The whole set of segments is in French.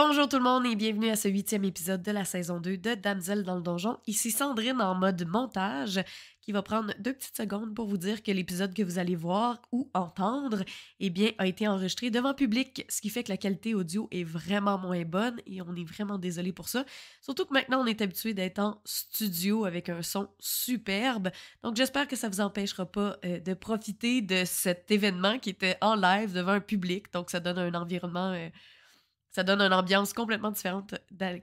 Bonjour tout le monde et bienvenue à ce huitième épisode de la saison 2 de Damsel dans le donjon. Ici Sandrine en mode montage qui va prendre deux petites secondes pour vous dire que l'épisode que vous allez voir ou entendre eh bien, a été enregistré devant public, ce qui fait que la qualité audio est vraiment moins bonne et on est vraiment désolé pour ça. Surtout que maintenant on est habitué d'être en studio avec un son superbe. Donc j'espère que ça vous empêchera pas euh, de profiter de cet événement qui était en live devant un public. Donc ça donne un environnement... Euh, ça donne une ambiance complètement différente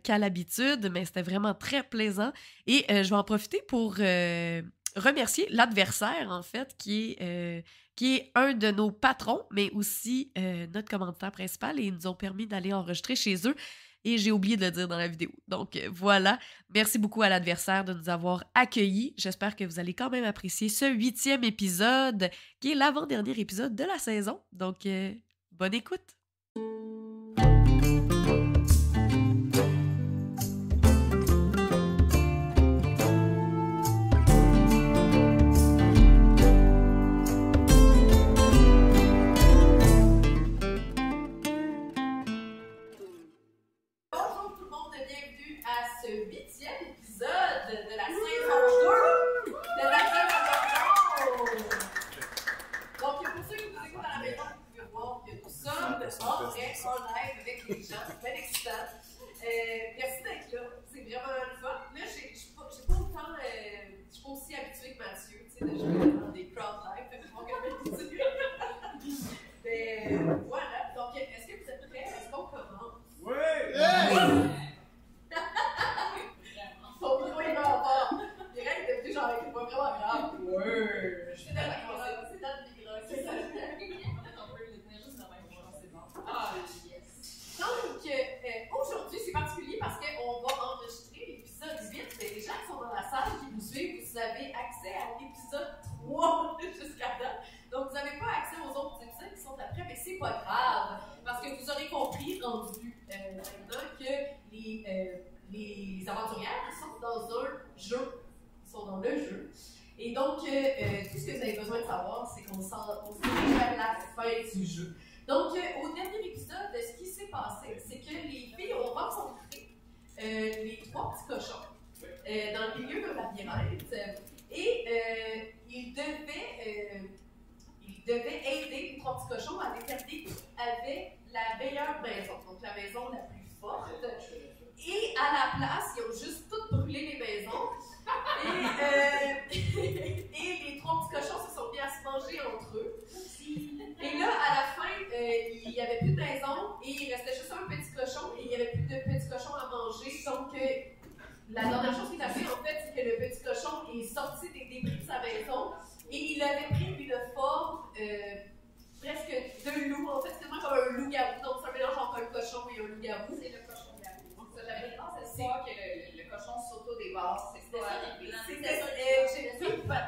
qu'à l'habitude, mais c'était vraiment très plaisant. Et euh, je vais en profiter pour euh, remercier l'adversaire, en fait, qui est, euh, qui est un de nos patrons, mais aussi notre commentateur principal. Et ils nous ont permis d'aller enregistrer chez eux. Et j'ai oublié de le dire dans la vidéo. Donc voilà, merci beaucoup à l'adversaire de nous avoir accueillis. J'espère que vous allez quand même apprécier ce huitième épisode, qui est l'avant-dernier épisode de la saison. Donc bonne écoute. cochon et oligarou. C'est le cochon Ça, j'avais pensé fois que le, le cochon s'auto-dévore. C'est ça. J'ai vu ben,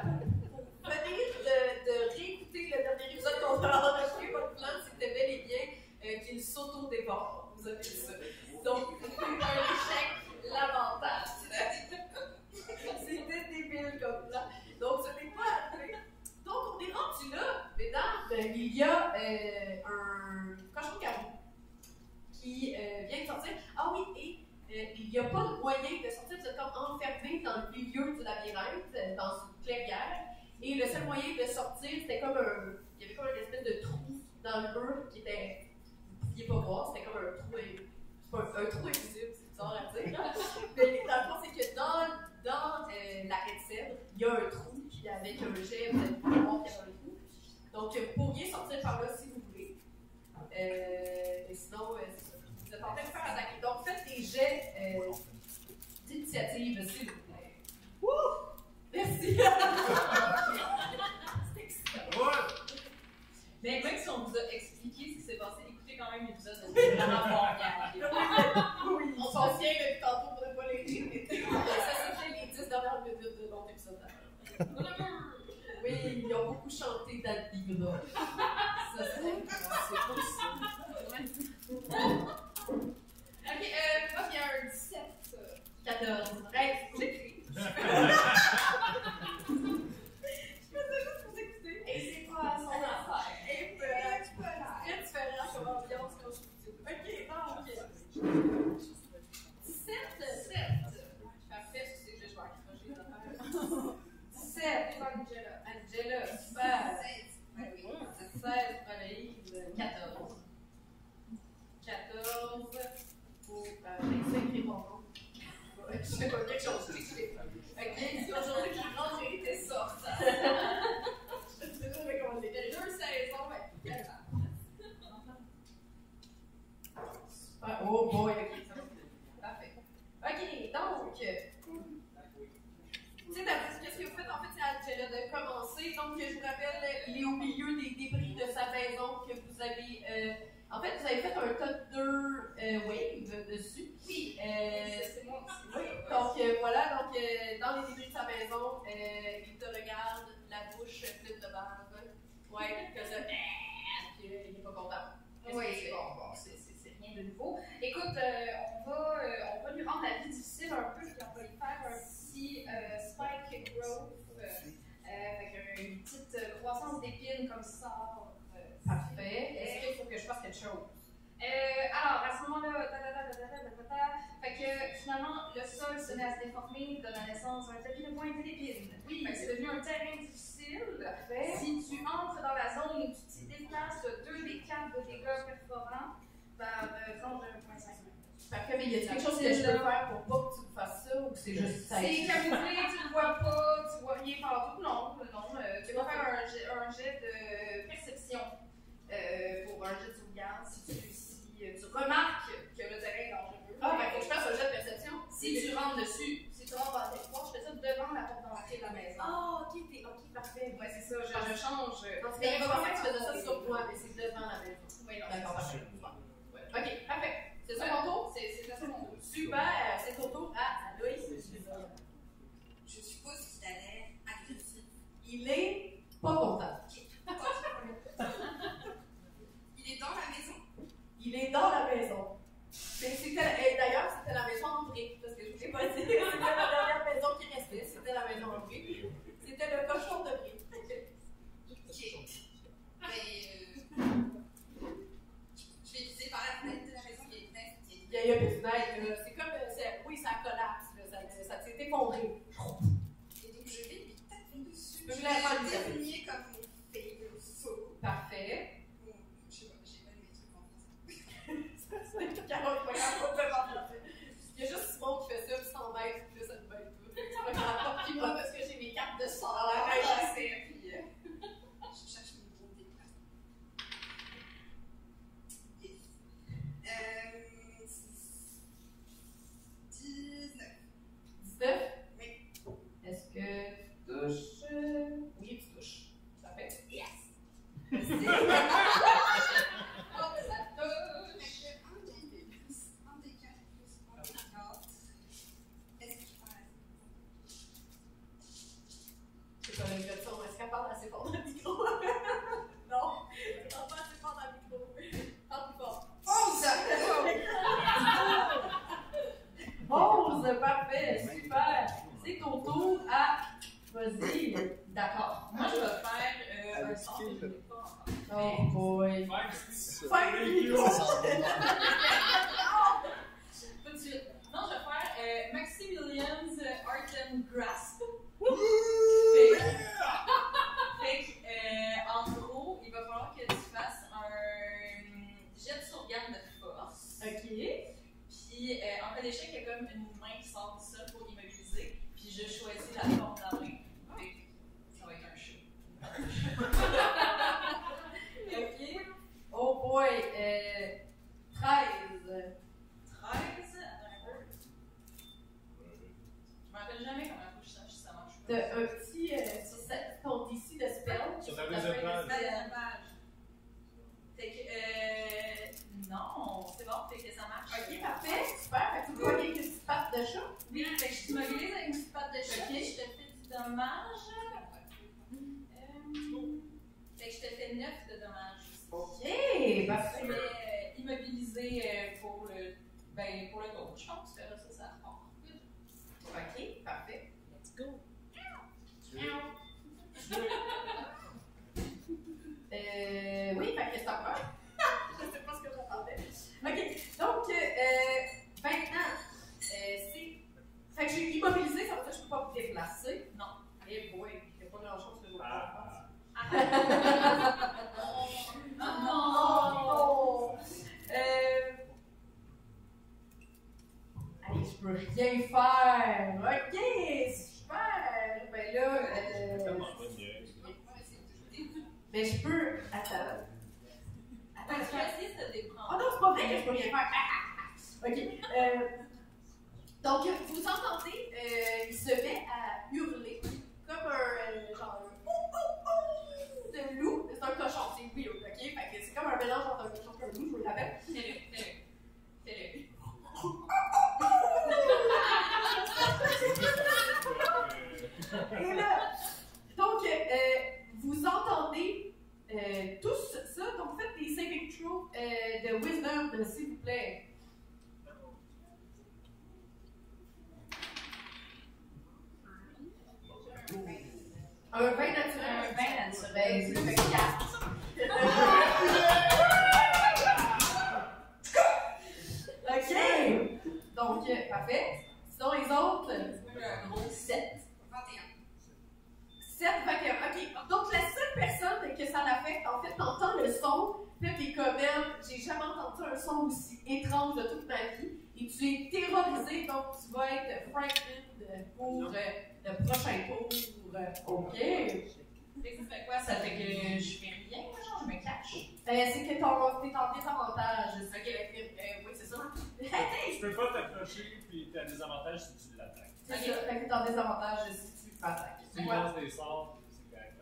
venir de, de réécouter le dernier épisode qu'on a enregistré, votre plan, c'était bel et bien euh, qu'il s'auto-dévore. Vous avez dit ça. Donc, Euh, vient de sortir. Ah oui, et euh, il n'y a pas de moyen de sortir, vous êtes comme enfermé dans le milieu du labyrinthe, euh, dans une clairière. Et le seul moyen de sortir, c'était comme un. Il y avait comme une espèce de trou dans le mur qui était. Vous ne pouviez pas voir, c'était comme un trou. Un, trou invisible, c'est bizarre à dire. Mais dans le fond, c'est que dans, dans euh, il y a un trou, puis avec un jet, vous allez voir qu'il y a un trou. Donc, vous pourriez sortir par là si vous voulez. Mais sinon, euh, vous êtes en train de faire attaquer. Donc, faites des jets euh, d'initiative, s'il vous plaît. Wouh! Merci! C'est excitant. Ouais. Mais même si on vous a expliqué ce qui s'est passé, écoutez quand même l'épisode, c'est vraiment bon. oui, on s'en souvient depuis tantôt pour ne pas les rire, ça s'est fait les 10 dernières minutes de notre épisode. Oui, ils ont beaucoup chanté That Diva. Ça, c'est possible. Ok, euh, moi, un 17. 14. Bref, j'écris. mais y a quelque chose que je peux faire pour pas que tu fasses ça ou que c'est juste ça? C'est camouflé, tu le vois pas, tu vois rien partout. Non, non. Euh, tu vas faire un jet, de perception euh, pour un jet de sauvegarde si euh, tu remarques que le terrain est dangereux. Ah, ben, faut que je fasse un jet de perception. Si tu rentres dessus, si tu rentres par tes portes, je fais ça devant la porte d'entrée de la maison. Ah, ok, ok, parfait. Ouais, c'est ça, je, change. Mais il va pas que tu faisais ça sur toi, mais c'est devant la maison. Oui, non, d'accord, parfait. Ok, parfait. C'est ça mon tour? C'est ça mon. Super, c'est ton tour. Ah, Aloïs, Je suppose qu'il a l'air agressif. Il est pas content. Il est dans la maison. Il est dans la maison. D'ailleurs, c'était la maison André, parce que je ne vous ai pas dit que c'était la dernière maison qui restait, c'était la maison André. C'était le cochon de Bré. Ok. Mais. Euh, il n'y a, a. C'est comme, euh, oui, ça collapse, ça, s'est effondré. Je vais vite appuyer dessus. Je vais la désigner comme mon pays. Parfait. Bon, je sais pas, j'ai pas mes trucs en français. ça, c'est pas grave, on peut. Il y a juste Simon qui fait ça, puis 100 mètres, puis là, ça me bête. Je pas, puis moi, parce que j'ai mes cartes de. też aussi étrange de toute ma vie. Et tu es terrorisé, donc tu vas être frightened pour euh, le prochain tour. Euh, OK. Ça fait quoi? Ça fait que je fais rien, moi, genre, je me cache. Euh, c'est que ton, t'es en désavantage. C'est que, euh, oui, c'est ça. Tu peux pas t'approcher, puis t'as des avantages si tu l'attaques. C'est ça. Fait que t'es en désavantage si tu m'attaques. Tu lances des sorts, c'est correct.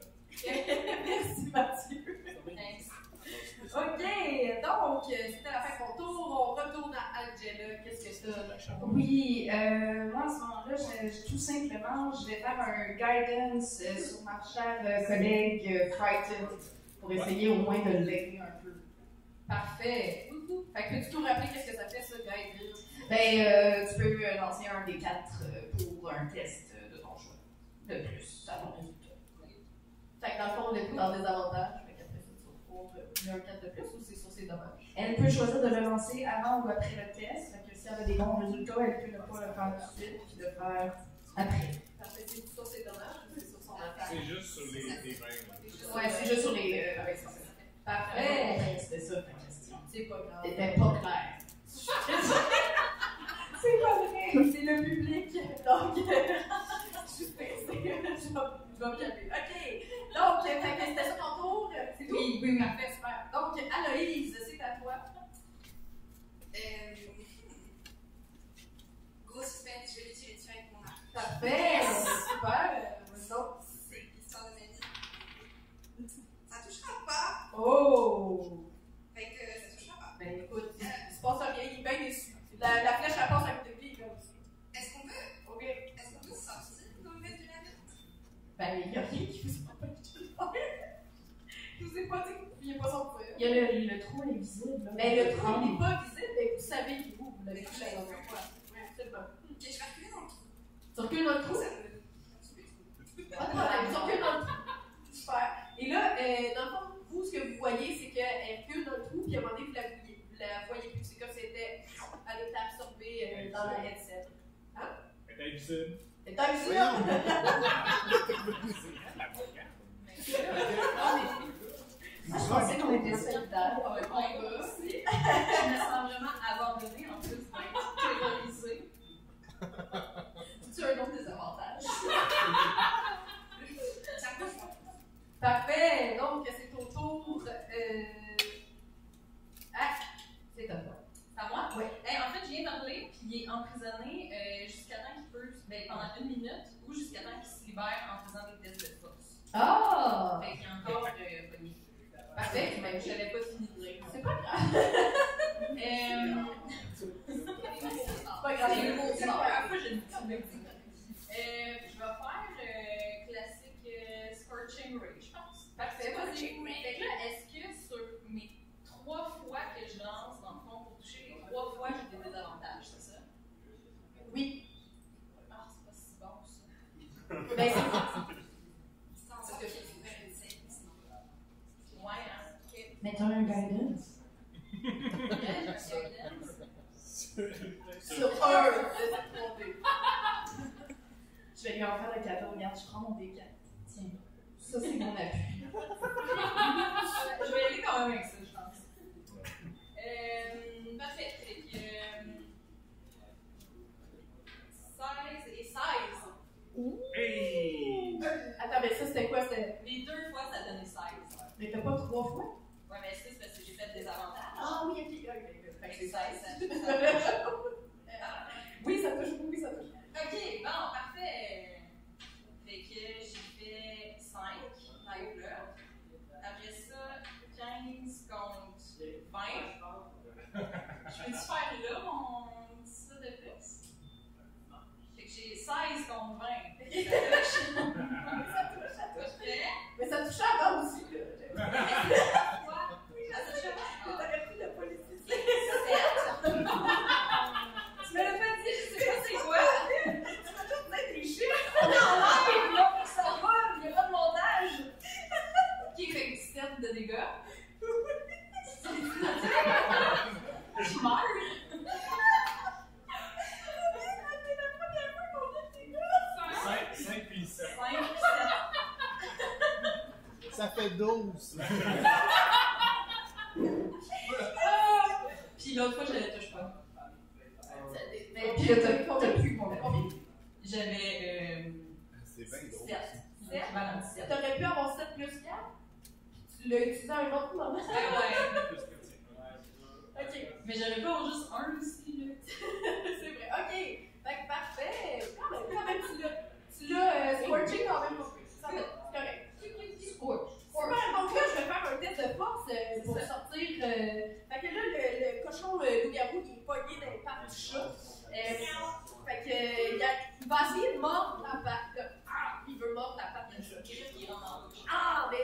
Merci Mathieu. Thanks. Ok, donc c'était la fin de mon tour. On retourne à Angela. Qu'est-ce que ça? Oui, euh, moi, à ce moment-là, je- je- tout simplement, je vais faire un guidance euh, sur ma chère euh, collègue euh, Frightened pour essayer au moins de l'aider un peu. Parfait. Fait que peux-tu nous rappeler qu'est-ce que ça fait, ça, Guide? Ben, euh, tu peux euh, lancer un des quatre euh, pour un test euh, de ton choix. De plus, à ton résultat. Fait que dans le fond, on est plus dans des avantages. Pouvoir euh, un 4 de plus ou c'est sur ses dommages? Elle peut choisir de le lancer avant ou après le test. Fait que si elle a des bons résultats, elle peut ne pas le faire tout de suite puis le faire après. Parfait. C'est sur ses dommages ou c'est sur son attaque? C'est juste sur les, les. Ouais, c'est juste sur les. Euh, ça. Parfait. C'était ça ta question. C'est pas grave. C'était pas clair. C'est pas vrai. C'est le public. Donc, je suis me calmer. OK. Donc, c'était ça ton tour. C'est tout? Oui, oui, oui. Parfait, super. Donc, Aloïse, c'est à toi. Euh, gros suspense, je vais dessus avec mon arc. Parfait. Super. Donc, C'est l'histoire de ma vie. Ça touchera pas. oh. Fait que ça touchera pas. Ben écoute, il se passe rien, il est bien déçu. La, la flèche, elle passe à côté de lui, comme ça. Est-ce qu'on peut, OK. est-ce qu'on peut sortir comme mettre de la vie? Ben, il n'y a rien qui vous empêche de le faire. Je vous ai pas dit que vous ne pouviez pas a le, le trou invisible. là. Mais le trou n'est pas visible, mais vous savez qu'il est où. Vous l'avez vu la dernière fois. Oui, absolument. Ok, je vais reculer dans le trou. Tu recules dans le trou? Pas de problème, tu recules dans le trou. Super. Et là, euh, dans le fond, vous, ce que vous voyez, c'est qu'elle recule dans le trou, puis à un moment donné, vous la voyez, vous la voyez plus. C'est comme si elle était, elle était absorbée euh, dans la headset. Elle est invisible. Elle est absorbée. La regarde. Moi, je pensais qu'on était solidaires. On va On va. Je me sens vraiment abandonnée en plus d'être terrorisée. Tu as un autre désavantage. Ça me touche pas. Parfait. Donc, c'est au tour. Euh... Ah, c'est à toi. C'est à moi? Oui. Hey, en fait, je viens d'appeler, puis il est emprisonné euh, jusqu'à temps qu'il peut, ben, pendant une minute, ou jusqu'à temps qu'il se libère en faisant des tests de force. Ah! Fait qu'il y a encore euh, pogné. Parfait. Ben, je n'avais pas fini de dire. C'est pas grave. Euh, C'est pas grave. C'est le mot C'est sort. pas grave. Après, j'ai une petite bêtise. Euh, je vais faire euh, classique euh, Scorching Ray, je pense. Parfait, vas-y. Fait que là, est-ce que sur mes trois fois que je lance, dans le fond, pour toucher, les trois fois, j'ai des désavantages, c'est ça? Oui. Ah, c'est pas si bon, ça. Ben, c'est que sinon. Ouais, hein? Un guidance. sur un je vais lui en faire le cadeau. Regarde, je prends mon décan. Tiens, ça, c'est mon appui. Euh, je vais y aller quand même avec ça, je pense. Euh, parfait. Fait que, euh, 16 et 16. Ouh! Hey. Attends, mais ça, c'était quoi? C'était... Les deux fois, ça donnait 16. Mais t'as pas trois fois? Ouais, mais 6 parce que j'ai fait des avantages. Ah oui, ok, ah, ok. Fait que c'est 16. Ah, oui, ça touche, oui, ça touche. Ok, bon. 12. Puis l'autre fois, j'avais touche pas. Mais Puis là, t'as t'as plus combien? J'avais. Euh, C'est bien drôle. 7. Équivalent de 7. T'aurais pu avoir 7 plus 4, tu l'as utilisé à un autre moment. Ouais, ouais. Ok, Mais j'aurais pu avoir juste un aussi, là. c'est vrai. Ok, fait que parfait. Quand même, quand même, tu l'as, tu l'as euh, scorché quand même. Ça va, C'est correct. Scorch. Super, donc là, je vais faire un test de force euh, pour sortir. euh, Fait que là, le, le cochon euh, loup-garou, il est pogné dans les pattes du chat. Euh, fait que, euh, il, a- il va essayer de mordre la patte. là. Ah, il veut mordre la patte du chat. Il rentre en bouche. Ah, mais euh,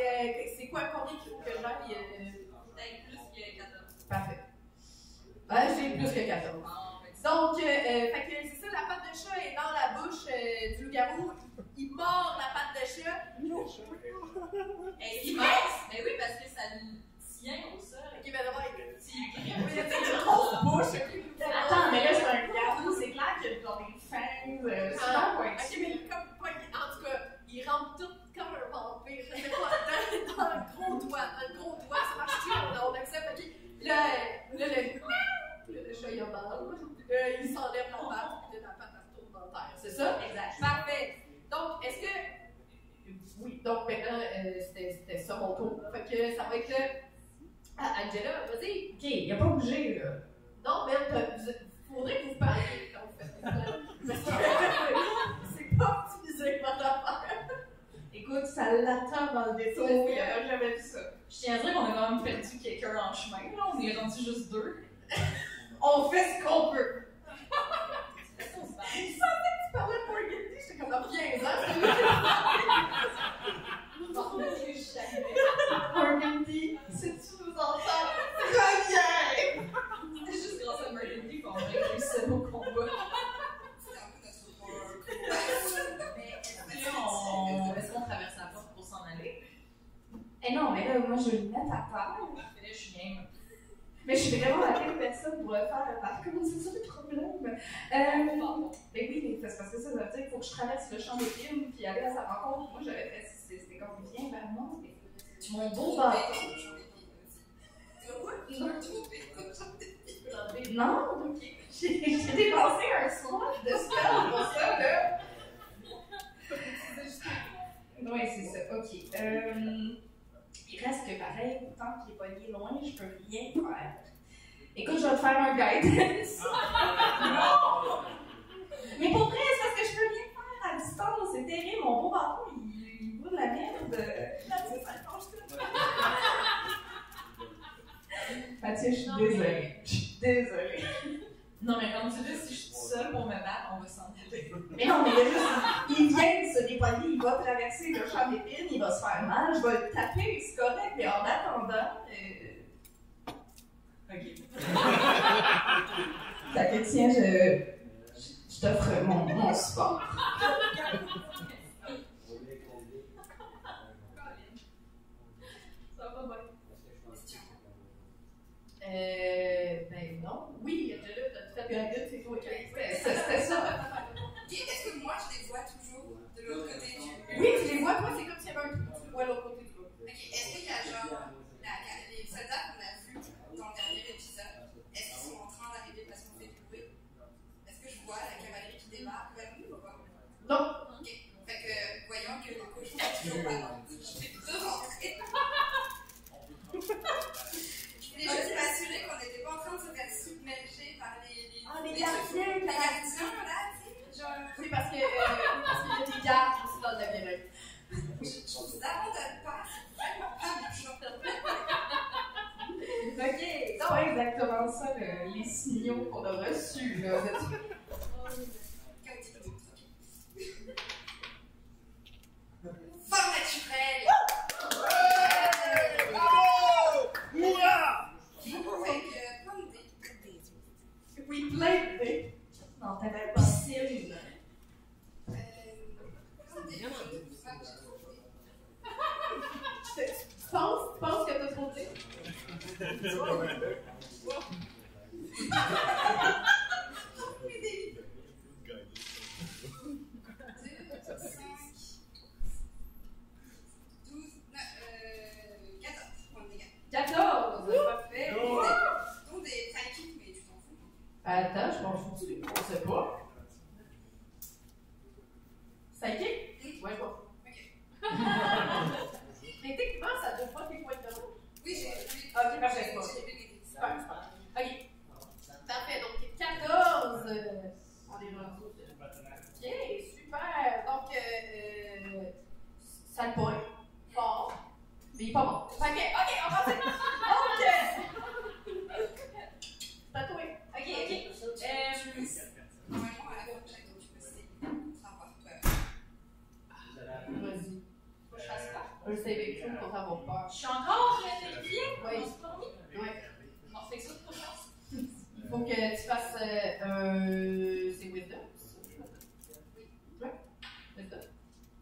c'est quoi, combien qu'il faut que j'aille euh, Peut-être plus que 14. Parfait. Ouais, j'ai plus que 14. Ah, fait que Donc, euh, euh, fait que c'est ça, la patte de chat est dans la bouche euh, du loup-garou. Il mord la patte de chat. Est-ce qu'il mince? Mais oui, parce que ça le tient au sol. Ok, ben d'abord, il S'il il grippe. y a une grosse bouche. ok, le loup-garou. Attends, mais là, c'est un garou, c'est clair qu'il y a genre des fangs. euh, C'est Ah, pas quoi. ok, mais il est comme pogné. En tout cas, il rentre tout comme un vampire. Je sais pas, dans, dans le gros doigt. Dans le gros doigt, ça marche-tu? On, on accepte, ok? Là, euh, là, le, là, le chat, il a mal. Là, il s'enlève la patte, puis là, la patte, elle retourne dans terre. C'est ça? Exact. Parfait. Donc, est-ce que. Oui, donc maintenant, euh, c'était c'était ça mon tour. Fait que ça va être. euh, Ah, Angela, vas-y. Ok, il a pas bougé, là. Non, même, il faudrait que vous parliez quand vous faites ça. Que c'est pas optimisé, votre affaire. Écoute, ça l'attend dans le détour. Il a jamais vu ça. Je tiens à dire qu'on a quand même perdu quelqu'un en chemin. Là. On est rendu juste deux. On fait ce qu'on peut. Est-ce qu'on se bat? Tu parlais de Morgan j'étais comme dans 15 ans, c'est lui Non, mais jamais. Burgundy, si tu nous entends, reviens! C'est juste grâce à Burgundy qu'on a réussi nos combats. Mais est-ce qu'on traverse la porte pour s'en aller? Eh non, mais là, moi, je vais le mettre à terre. Fait là, je suis game. Mais je suis vraiment la pire personne pour le faire. Par contre, c'est ça le problème. Euh, mais oui, mais c'est parce que ça, ça veut dire qu'il faut que je traverse le champ d'épines puis aller à sa rencontre. Moi, j'avais fait, c'est- c'était comme viens vers moi. Mais Tu champ d'épines. non. J'ai dépensé un slot de spell pour ça, là. Oui, c'est ça. Ok. Euh, il reste que pareil, tant qu'il est pas lié loin, je peux rien faire. Écoute, je vais te faire un guidance. non! Mais pour vrai, c'est parce que je peux rien faire à distance. C'est terrible. Mon beau bâton, il, la merde. Mathieu, je suis désolée. Je suis désolée. Non, mais comme tu dis, si je suis seule pour me battre, on va s'en aller. Mais non, mais il, y a juste, il vient de se dépoigner, il va traverser le champ d'épines, il va se faire mal, je vais le taper, c'est correct, mais en attendant, euh, Ok. fait que tiens, je, je t'offre mon, mon support. Ça va bien. Euh. Ben non. Oui, Angela, t'as tout à fait c'est toi qui C'était c'était ça. Est-ce que moi, je les vois toujours de l'autre côté du Oui, tu les vois, toi, c'est comme s'il y avait un trou, tu vois à l'autre côté du. Ok, est-ce qu'il y a genre la- la- les soldats qu'on a vus dans le dernier épisode, est-ce qu'ils sont en train d'arriver parce qu'on fait du bruit? Est-ce que je vois la cavalerie qui débarque? Vers nous ou pas? Non. Ok, fait que voyant que le cochon est toujours pas là, je vais re-rentrer. Je voulais juste m'assurer qu'on n'était pas en train de se faire submerger par les, les, Ah, les les gardiens, les la- gardiens là, tu sais, genre. C'est parce que. Euh, y a des gardes aussi dans le labyrinthe. Je, abandonne pas, c'est vraiment pas mon genre. Ok, C'est donc. pas exactement ça, le- les signaux qu'on a reçus, là. Ok. Forme naturelle! Bravo! Hurrah! Fait que, plein de dés. Oui, plein de. Non, t'avais pas. Euh, plein de dés, je sais pas, j'ai trop de dés. Tu penses, tu penses que t'as trop de dés? Les dés foutu, on sait pas. Psychic? Ouais, je vois. Mais techniquement, ça doit pas tes points de rouge. Oui, j'ai vu. Ok, parfait, J'ai bon. j'ai vu les Super, super. Ok. Parfait, donc 14. euh, on est rendu. Ok, super. Donc, euh, euh, ça le pointe. Fort. Mais il est pas bon. Ok, ok, on va Donc, euh, c'est à toi. Ok, ok. Euh, Normalement, à la prochaine, donc je me suis dit, ça va pas. Vas-y. faut que je fasse quoi? Un saving throw pour avoir peur. Je suis encore terrifiée? Oui. On se promet? Ouais. On fait ça pour chance. Il faut que tu fasses euh, un. C'est Wisdom? Ouais. Wisdom.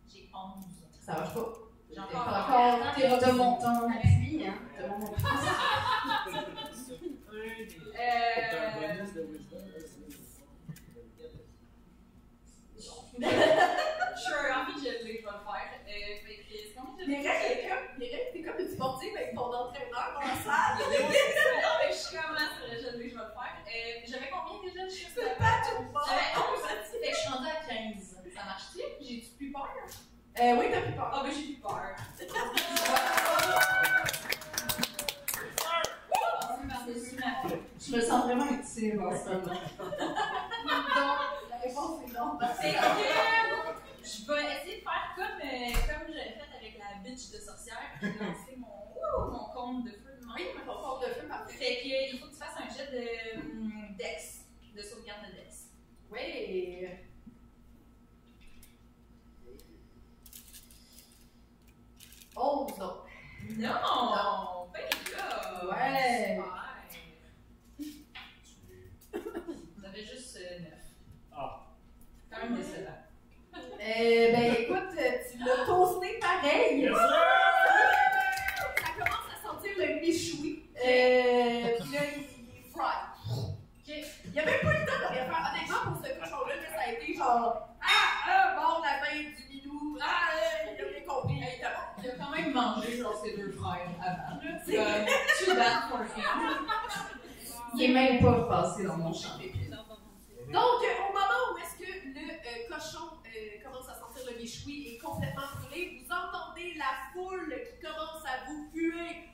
J'ai 11. Ça marche pas. J'ai T'es encore pas encore. T'es de mon temps Avec lui, hein. De mon Euh. Sure, en fait, je l'ai, je vais le faire. Euh, fait que, c'est combien de- Les règles, t'es comme, les règles, t'es sportive avec ton entraîneur dans la salle. Non, mais je suis comme là, je l'ai, je vais le faire. Euh, J'avais combien déjà? Je suis C'est pas tout bon. J'avais 11. Fait que je suis rendue à 15. Ça marche-tu? J'ai-tu plus peur? Euh, oui, t'as plus peur. Ah, ben j'ai plus peur. Je me sens vraiment utile en ce moment. Donc, la réponse est non. Fait que je vais essayer de faire comme, euh, comme j'avais fait avec la bitch de sorcière, puis lancer mon, ouh, mon compte de feu de main. Oui, mais ton compte de feu, parfait. Fait que il faut que tu fasses un jet de hum, Dex, de sauvegarde de Dex. Oui. Onze, donc. Non! Ben là! Ouais. Super. Vous avez juste 9. Ah. Quand même décevant. Euh, ben écoute, tu l'as toasté pareil. Yes, Ça commence à sentir le méchoui. Euh, puis là, il il est fried. Ok. Il n'y a même pas eu le temps de rien faire. Honnêtement, pour ce cochon-là, là, ça a été genre Ah, ah, bon, la main du minou. Ah, euh, il a rien compris. Bon. Il a quand même mangé genre ses deux frères avant. C'est- too bad for him. Il est même pas passé dans mon champ Donc, euh, au moment où est-ce que le euh, cochon euh, commence à sentir le méchoui et complètement brûlé, vous entendez la foule qui commence à vous puer.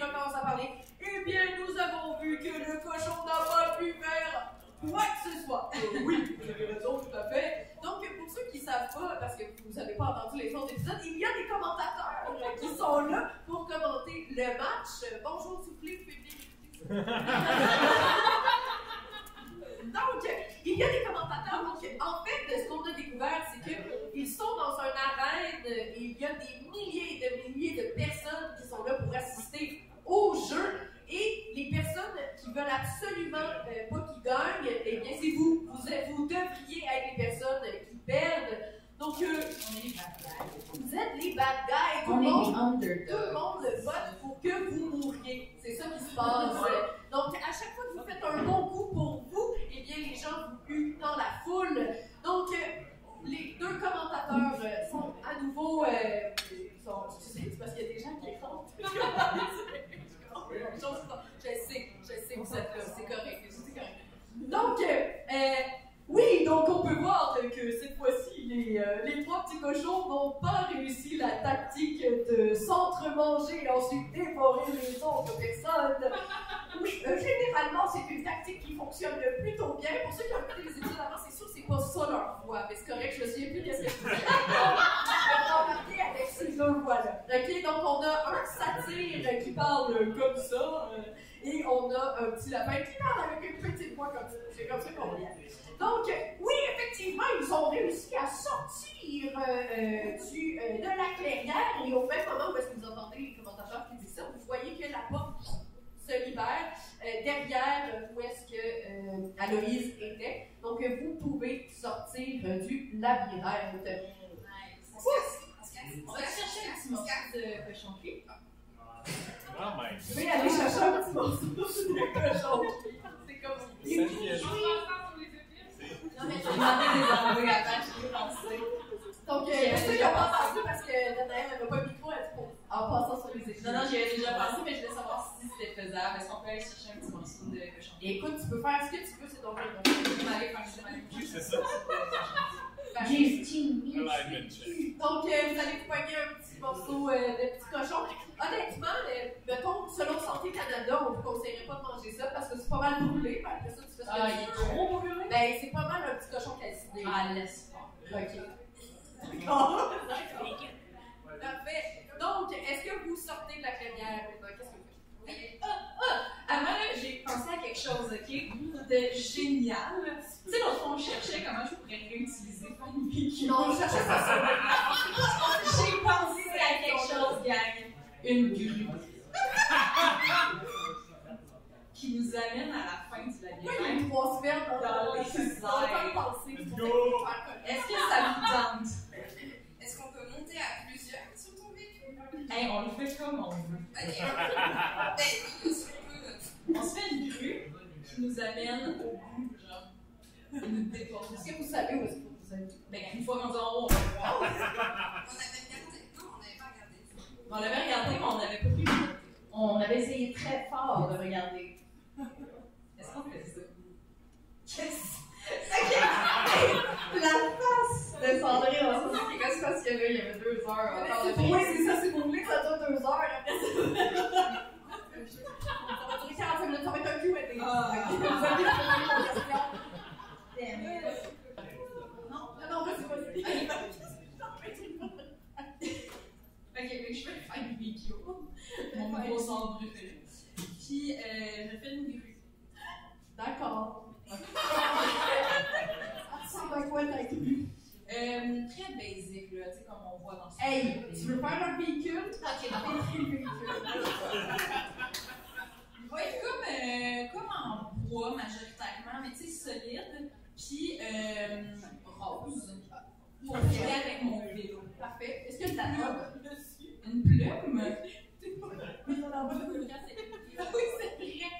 Recommencent à parler. Eh bien, nous avons vu que le cochon n'a pas pu faire quoi que ce soit. Euh, oui, vous avez raison, tout à fait. Donc, pour ceux qui ne savent pas, parce que vous n'avez pas entendu les autres épisodes, il y a des commentateurs euh, qui sont là pour commenter le match. Bonjour, s'il vous plaît. Donc, il y a des commentateurs. Donc, en fait, ce qu'on a découvert, c'est qu'ils sont dans un arène et il y a des milliers et de milliers de personnes qui sont là pour assister au jeu. Et les personnes qui veulent absolument euh, pas qu'ils gagnent, eh bien, c'est vous. Vous, êtes- vous devriez être les personnes qui perdent. Donc, euh, On est les bad guys. vous êtes les bad guys. Tout le monde vote pour que vous mouriez. C'est ça qui se passe. Donc, à chaque fois que vous faites un bon coup pour vous, eh bien, les gens vous huent dans la foule. Donc, euh, les deux commentateurs euh, sont à nouveau. Euh, sont, c'est parce qu'il y a des gens qui écoutent. je sais, je sais que vous êtes là, c'est correct, c'est correct. Donc, euh, euh, oui, donc on peut voir que cette fois-ci, les, euh, les trois petits cochons n'ont pas réussi la tactique de s'entre-manger et ensuite dévorer les autres personnes. Oui, euh, généralement, c'est une tactique qui fonctionne plutôt bien. Pour ceux qui ont écouté les épisodes avant, c'est sûr que c'est pas ça leur voix, mais c'est correct, je me souviens plus qu'est-ce que je disais. Avec ces deux voix-là. Ok, donc on a un satire qui parle comme ça, euh, et on a un petit lapin qui parle avec une petite voix comme ça. C'est comme ça qu'on vient. Donc, oui, effectivement, ils ont réussi à sortir euh, euh, du, euh, de la clairière et au même moment où est-ce que vous entendez les commentateurs qui disent ça, vous voyez que la porte se libère euh, derrière où est-ce que Aloïse était. Donc, vous pouvez sortir du labyrinthe. On va chercher un petit morceau de cochon Quand même. Vous pouvez aller chercher un petit morceau de cochon. C'est comme a- Non, mais j'ai demandé des envoyer avant, je pensé. Donc, euh, ceux qui n'ont pas parce que Nathanaël n'avait pas le micro, En passant sur les épisodes. Non, non, j'y avais déjà pensé, mais je voulais savoir si c'était faisable. Est-ce qu'on peut aller chercher un petit morceau de cochon? Écoute, tu peux faire ce que tu veux, c'est ton jeu. Je vais aller faire je vais aller Oui, c'est ça. Donc, euh, vous allez vous pogner un petit morceau euh, de petit cochon. Honnêtement, euh, mettons, selon Santé Canada, on vous conseillerait pas de manger ça parce que c'est pas mal brûlé. Puis Après ça, tu fais ce que Ah, tu il est trop brûlé. Ben, c'est pas mal un petit cochon calciné. Ah, laisse faire. Ok. D'accord. D'accord. Parfait. Donc, est-ce que vous sortez de la? Qu'est-ce que vous faites? Avant, j'ai pensé à quelque chose, OK? De génial. Tu sais, l'autre fois, on cherchait comment je pourrais réutiliser mon véhicule. Non, je cherchais pas ça. J'ai pensé à quelque chose, gang. Une grue. qui nous amène à la fin du Moi, il y a labyrinthe. eu trois semaines dans, les comme- Est-ce que ça vous tente? Monter à plusieurs sur ton véhicule Hey, on le fait comme on veut. On se fait une grue qui nous amène au bout, genre. Est-ce que vous savez où est-ce que vous êtes? Ben, une fois rendu en haut, on va voir. On avait regardé. Non, on n'avait pas regardé. On l'avait regardé, mais on n'avait pas pu le noter. On avait essayé très fort de regarder. Est-ce qu'on fait ça? Yes! La face de Sandrine, c'est que là, il y avait deux heures. de Oui, c'est ça, vous voulez que ça dure deux heures, après ça. Ça va durer 45 minutes, ça va être un. Non, non, vas-y, vas-y. Ok, je fais faire une vidéo. Mon nouveau préféré. Puis, euh, je fais une grue. D'accord. Ça ressemble à quoi ta grue? Euh, très basic, là, tu sais, comme on voit dans ce Hey, tu veux faire un véhicule? Ok, le véhicule. Il va être comme, euh, comme en bois majoritairement, mais tu sais, solide. Puis, euh, rose. Pour filer avec mon vélo. Parfait. Est-ce que tu as robe dessus? Une plume? Oui, c'est vrai.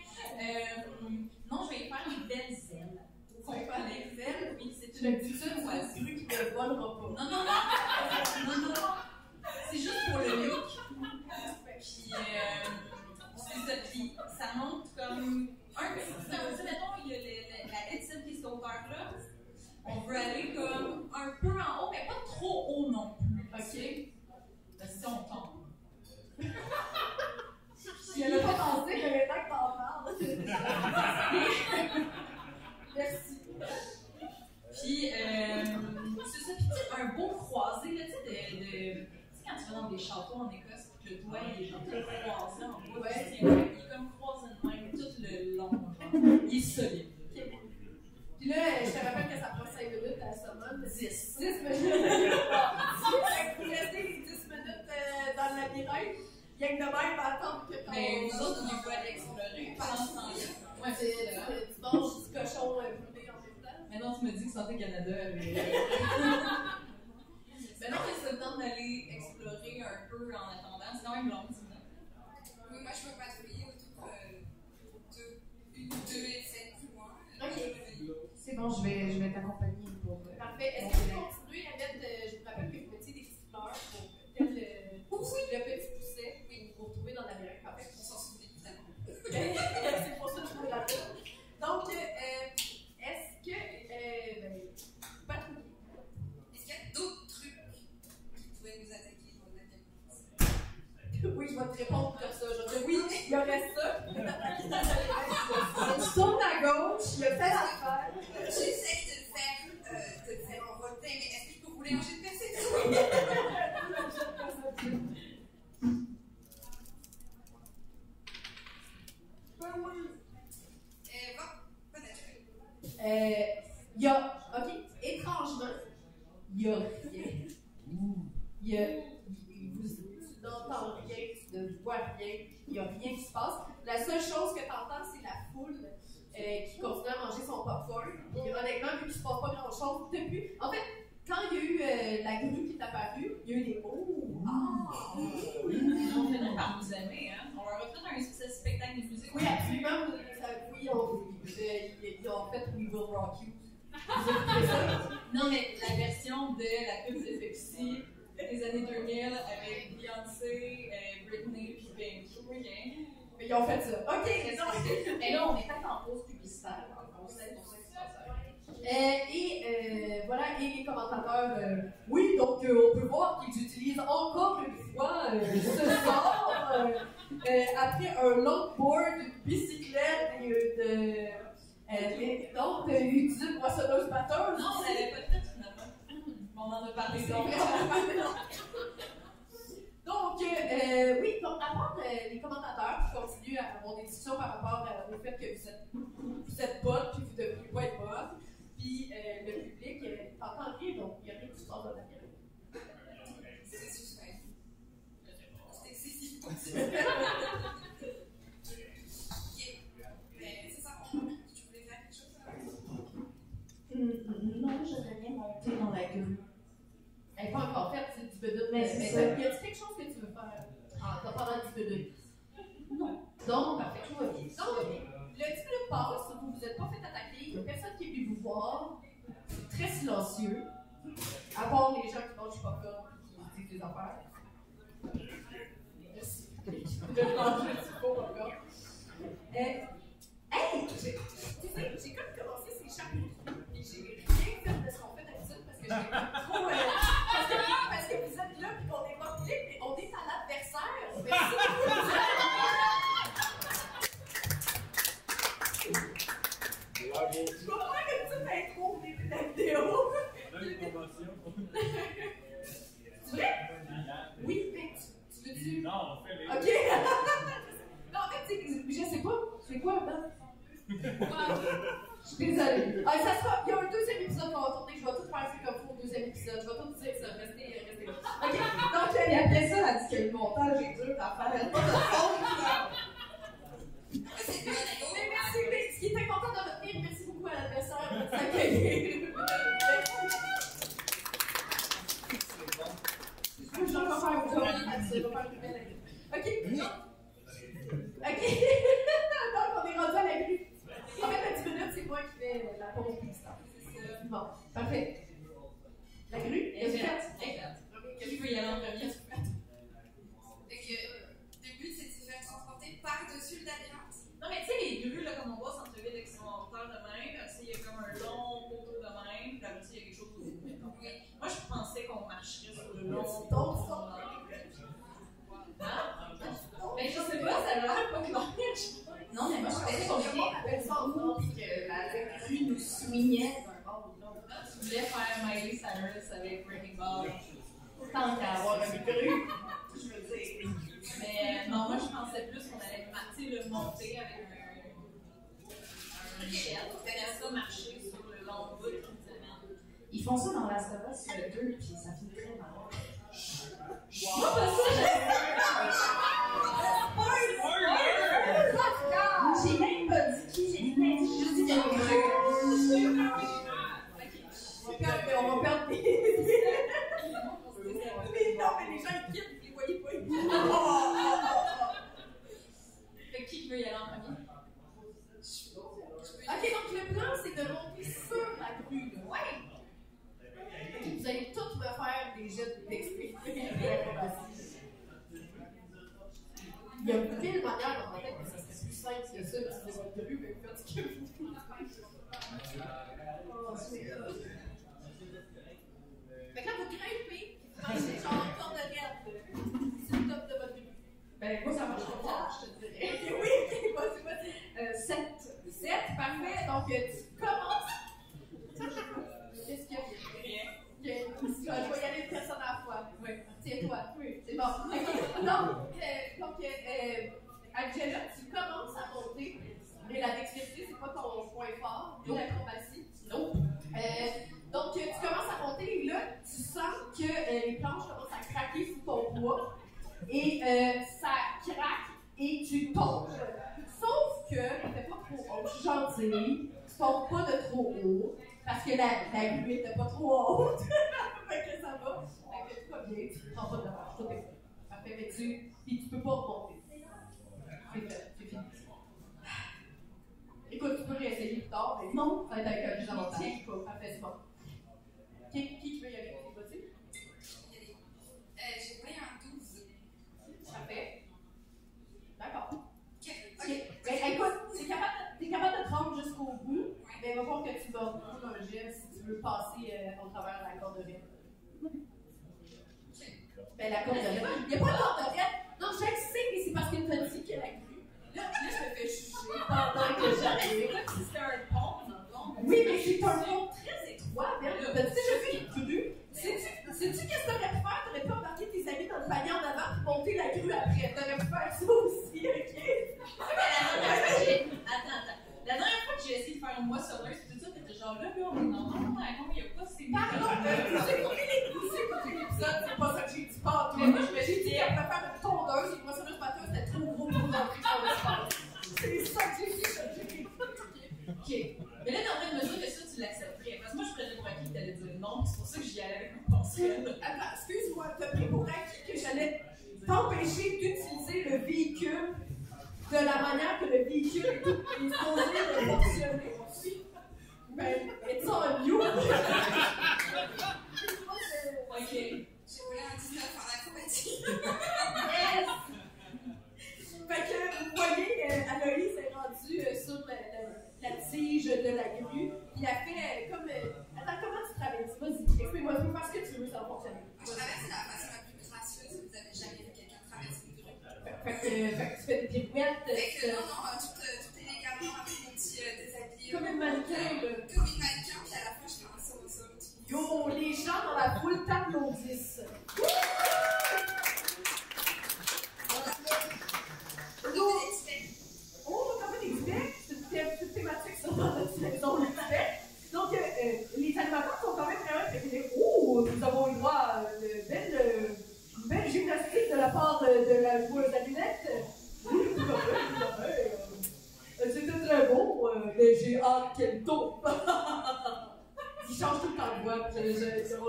Euh, non, je vais faire les belles ailes. Veux faire les ailes? Oui, c'est une ça, c'est une grue qui ne volera pas. Non, non, non. Non, non. C'est juste pour le look. Puis, euh, c'est ça. Puis, ça monte comme un peu. Tu sais, mettons, il y a le- le- la étienne qui est cette c'est ça. Y a-t-il quelque chose que tu veux faire? En pendant un petit peu de vie? Non. Donc, parfait. Donc, le petit bleu passe, vous ne vous êtes pas fait attaquer, il n'y a personne qui est venu vous voir. Très silencieux. À part les gens qui mangent du popcorn et qui disent des affaires. Merci. Je mange du popcorn. Hey! quoi, ben? Je suis désolée. Ah, ça sera... Il y a un deuxième épisode qu'on va tourner. Je vais tout faire comme pour au deuxième épisode. Je vais tout dire que ça. Restez, restez là. Donc, elle après ça, elle dit que le montage est dur à faire. Elle pas de Mais merci, mais, qui était content de retenir. Merci beaucoup à l'adversaire de s'accueillir. pockets. Come Mais moi, je me suis dit qu'elle pouvait faire une tondeuse grue. Puis elle fait euh, comme. euh, attends, comment tu traverses? Vas-y, explique-moi, tu peux faire ce que tu veux, ça va fonctionner. Je traverse la façon la plus gracieuse que vous avez jamais vu quelqu'un traverser une grue. Fait que, fait que tu fais des pirouettes. Fait que euh, non, non, euh, tout, euh, tout élégamment avec mon petit euh, déshabillé. Comme une mannequin, là. Comme une mannequin, puis à la fin, je fais un saut. Yo, les gens dans la foule t'applaudissent. Donc, les petits Oh, t'as fait des Tibet? C'est une thé- c'est une thématique sur notre saison, le Tibet. Donc, euh, euh, les animateurs sont quand même vraiment nous avons eu droit à une belle, une belle gymnastique de la part de, de la joueuse à lunettes. Oui, tout à fait, tout à fait. Euh, C'était très euh, mais j'ai hâte qu'elle tombe. Ils changent tout le temps de voix, ne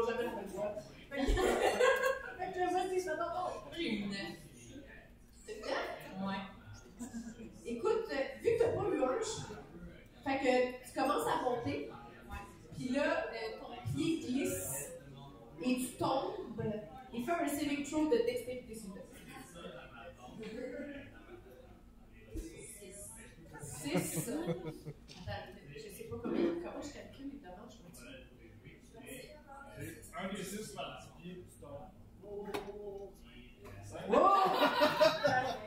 jamais la même voix. Fait que. Une. C'est? Ouais. Écoute, vu que t'as pas eu un, je- fait que tu commences à monter, puis là, euh, ton pied glisse et tu tombes et fais un saving throw de dextérité te plaît. 6. Attends, je sais pas comment, comment je calcule évidemment, je me dis. Un des six par petit pied, tu tombes. Cinq. Wow!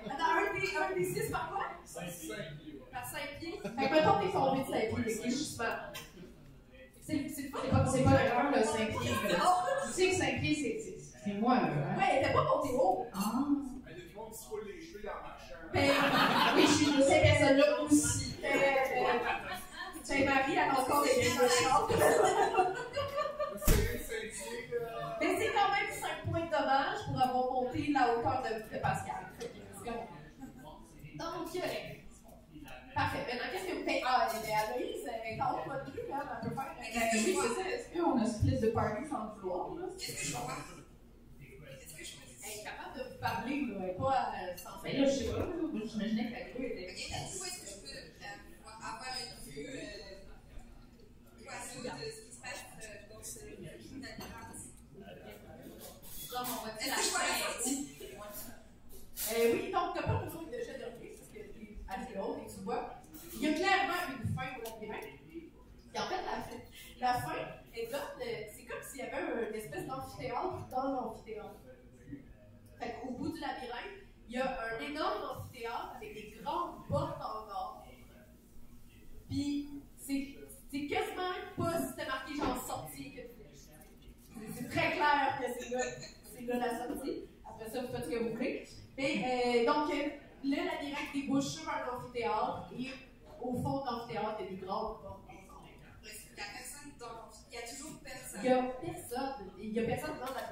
Attends, un des, un des 6 par quoi? Cinq pieds. Par 5 pieds? Fait que mettons t'es tombé de 5 pieds, c'est justement. C'est pas, c'est pas l'erreur, le 5 pieds. Tu sais que 5 pieds, c'est- moi, là. hein? Ouais, elle était pas montée haut. Ah. Il y a du monde qui se roule les cheveux en marchant. Mais, Oui, je suis de cette personne-là aussi. euh, euh, c'est Marie, elle a encore des lignes de char. Mais c'est quand même 5 points de dommage pour avoir monté la hauteur de, de Pascal. Donc, euh, parfait. Maintenant, qu'est-ce que vous faites? Ah, mais Aloïse, elle est en haut de votre grue, là. Elle peut faire. Euh, oui, c'est ça. Est-ce qu'on a split de party sans le vouloir? Qu'est-ce que je vois? Elle est capable de vous parler, là. Elle est pas euh, sans Mais là, je sais pas, J'imaginais que la grue était. Ok, où est-ce que je peux euh, avoir une vue euh, oiseau de ce qui se passe euh, dans ce film d'admirance? Genre, on va dire la? Euh, oui, donc t'as pas besoin de jet de risque parce que t'es et tu vois. Il y a clairement une fin au labyrinthe. Et en fait, la fin, euh, c'est comme s'il y avait un- une espèce d'amphithéâtre dans l'amphithéâtre. Fait qu'au bout du labyrinthe, il y a un énorme amphithéâtre avec des grandes portes en or. Puis c'est quasiment pas si c'était marqué genre sortie c'est- très clair que c'est là, c'est là la sortie. Après ça, vous faites ce que vous voulez. Et euh, donc, labyrinthe débouche sur un amphithéâtre et au fond de l'amphithéâtre, il y a des grandes portes. Il n'y a personne dans Il y a toujours personne. Il y a personne. Il y a personne dans la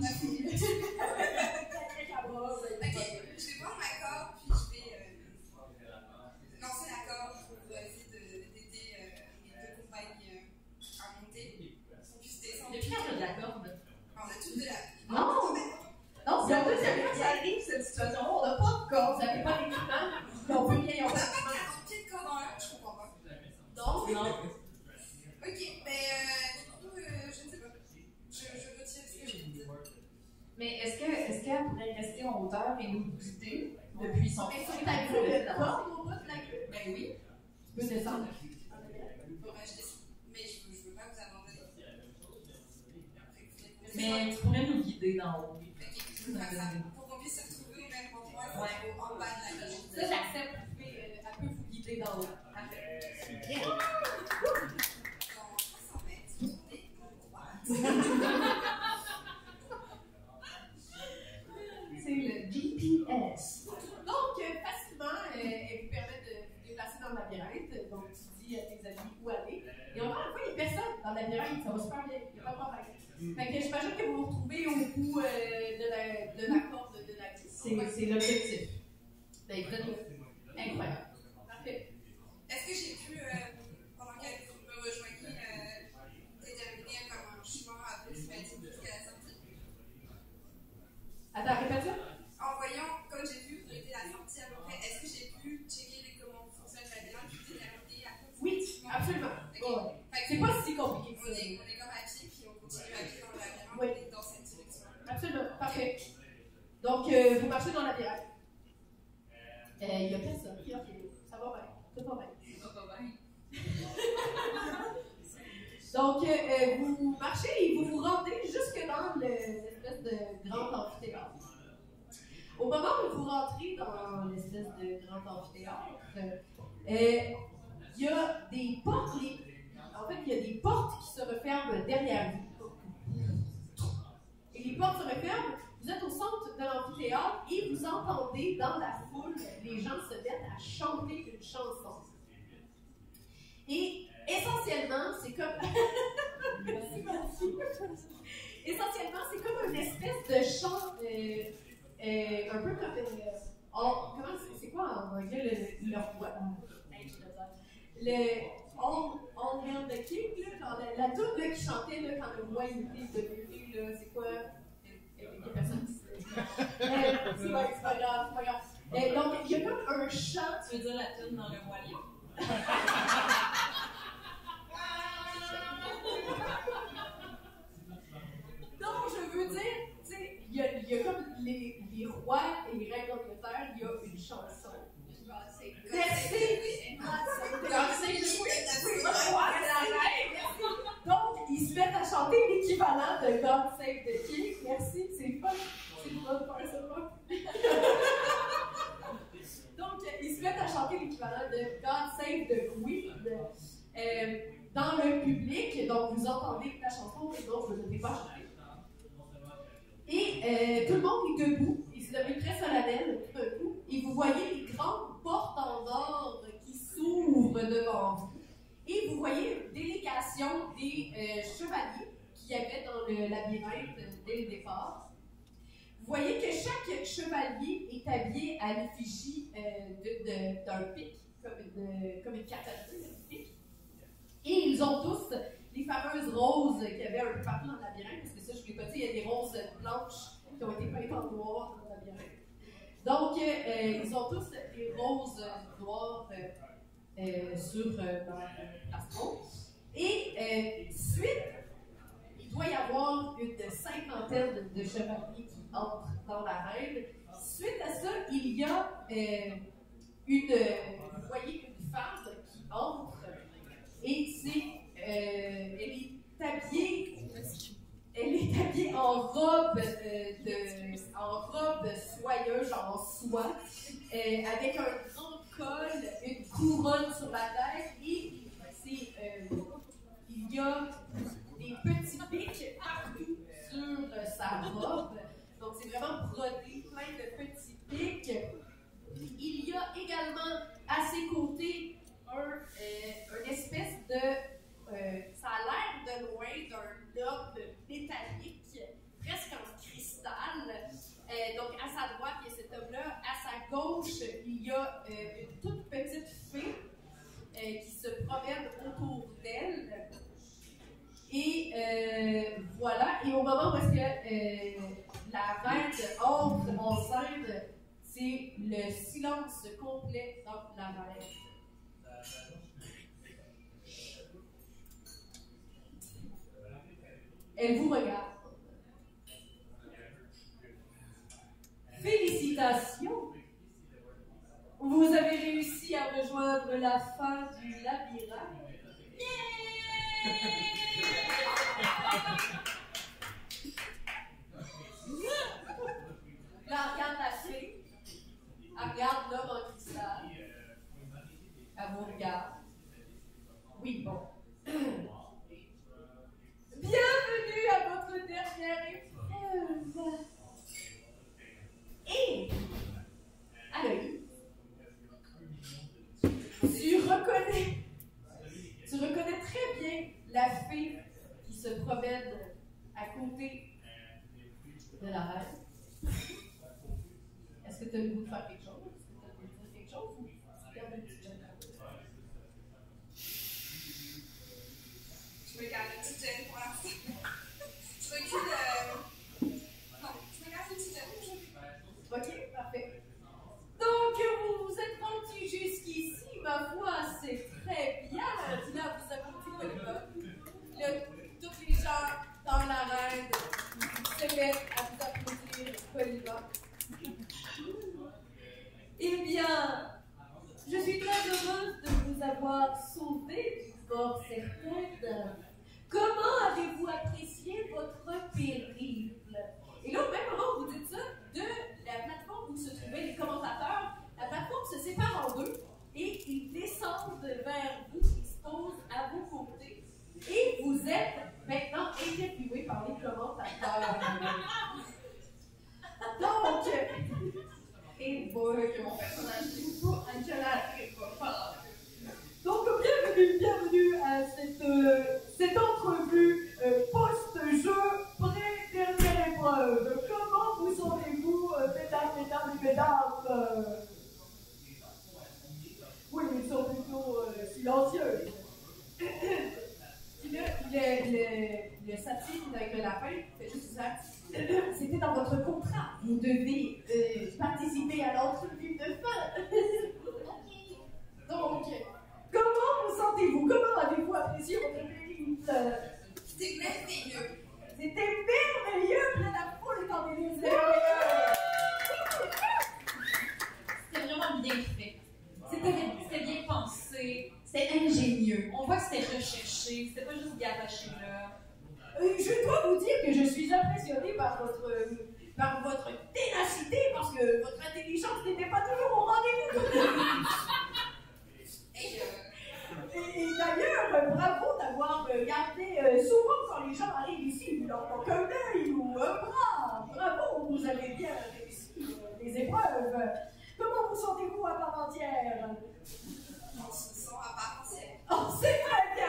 Thank you. God Save the King. Merci, c'est fun. C'est ça. Donc, ils se mettent à chanter l'équivalent de God Save the Queen euh, dans le public. Donc, vous entendez la chanson, et donc vous ne pas chanter. Et euh, tout le monde est debout. Il s'est devenu très solennel. Et vous voyez les grandes portes en or qui s'ouvrent devant vous. Et vous voyez une délégation des euh, chevaliers qu'il y avait dans le labyrinthe dès le départ. Vous voyez que chaque chevalier est habillé à l'effigie euh, d'un pic, comme une, comme une carte un pic. Et ils ont tous les fameuses roses qu'il y avait un peu partout dans le labyrinthe, parce que ça, je ne l'ai pas dit, il y a des roses blanches qui ont été peintes en noir dans le labyrinthe. Donc, euh, ils ont tous les roses noires euh, sur leur plastron. Et suite il doit y avoir une cinquantaine de, chevaliers qui entrent dans l'arène. Suite à ça, il y a euh, une, euh, vous voyez, une femme qui entre et c'est, euh, elle est habillée, elle est habillée en robe, de, en robe soyeuse, en soie, avec un grand col, une couronne sur la tête et c'est, il y a des petits pics partout sur sa robe. Donc, c'est vraiment brodé, plein de petits pics. Il y a également à ses côtés bien fait. C'était bien pensé, c'était ingénieux. On voit que c'était recherché, c'était pas juste garaché là. Euh, je dois vous dire que je suis impressionnée par votre, par votre ténacité parce que votre intelligence n'était pas toujours au rendez-vous. Euh, et, d'ailleurs, euh, bravo d'avoir gardé souvent quand les gens arrivent ici, leur manquent un œil ou un bras. Bravo, vous avez bien réussi les épreuves. Comment vous sentez-vous à part entière? On se sent à part entière. Oh, très bien.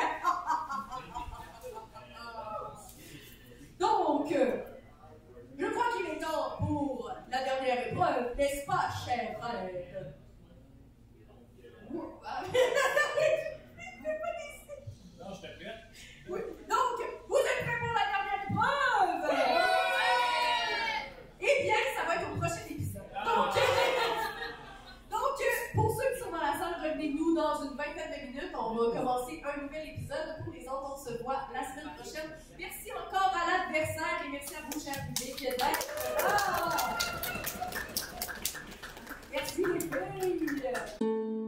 Donc, euh, je crois qu'il est temps pour la dernière épreuve, n'est-ce pas, chère Valette ah. Non, je t'appuie. Oui. Donc, vous êtes prêts pour la Nous dans une vingtaine de minutes. On va commencer un nouvel épisode. Pour les autres, on se voit la semaine prochaine. Merci encore à l'adversaire et merci à vous, cher public. Ah! Merci les filles.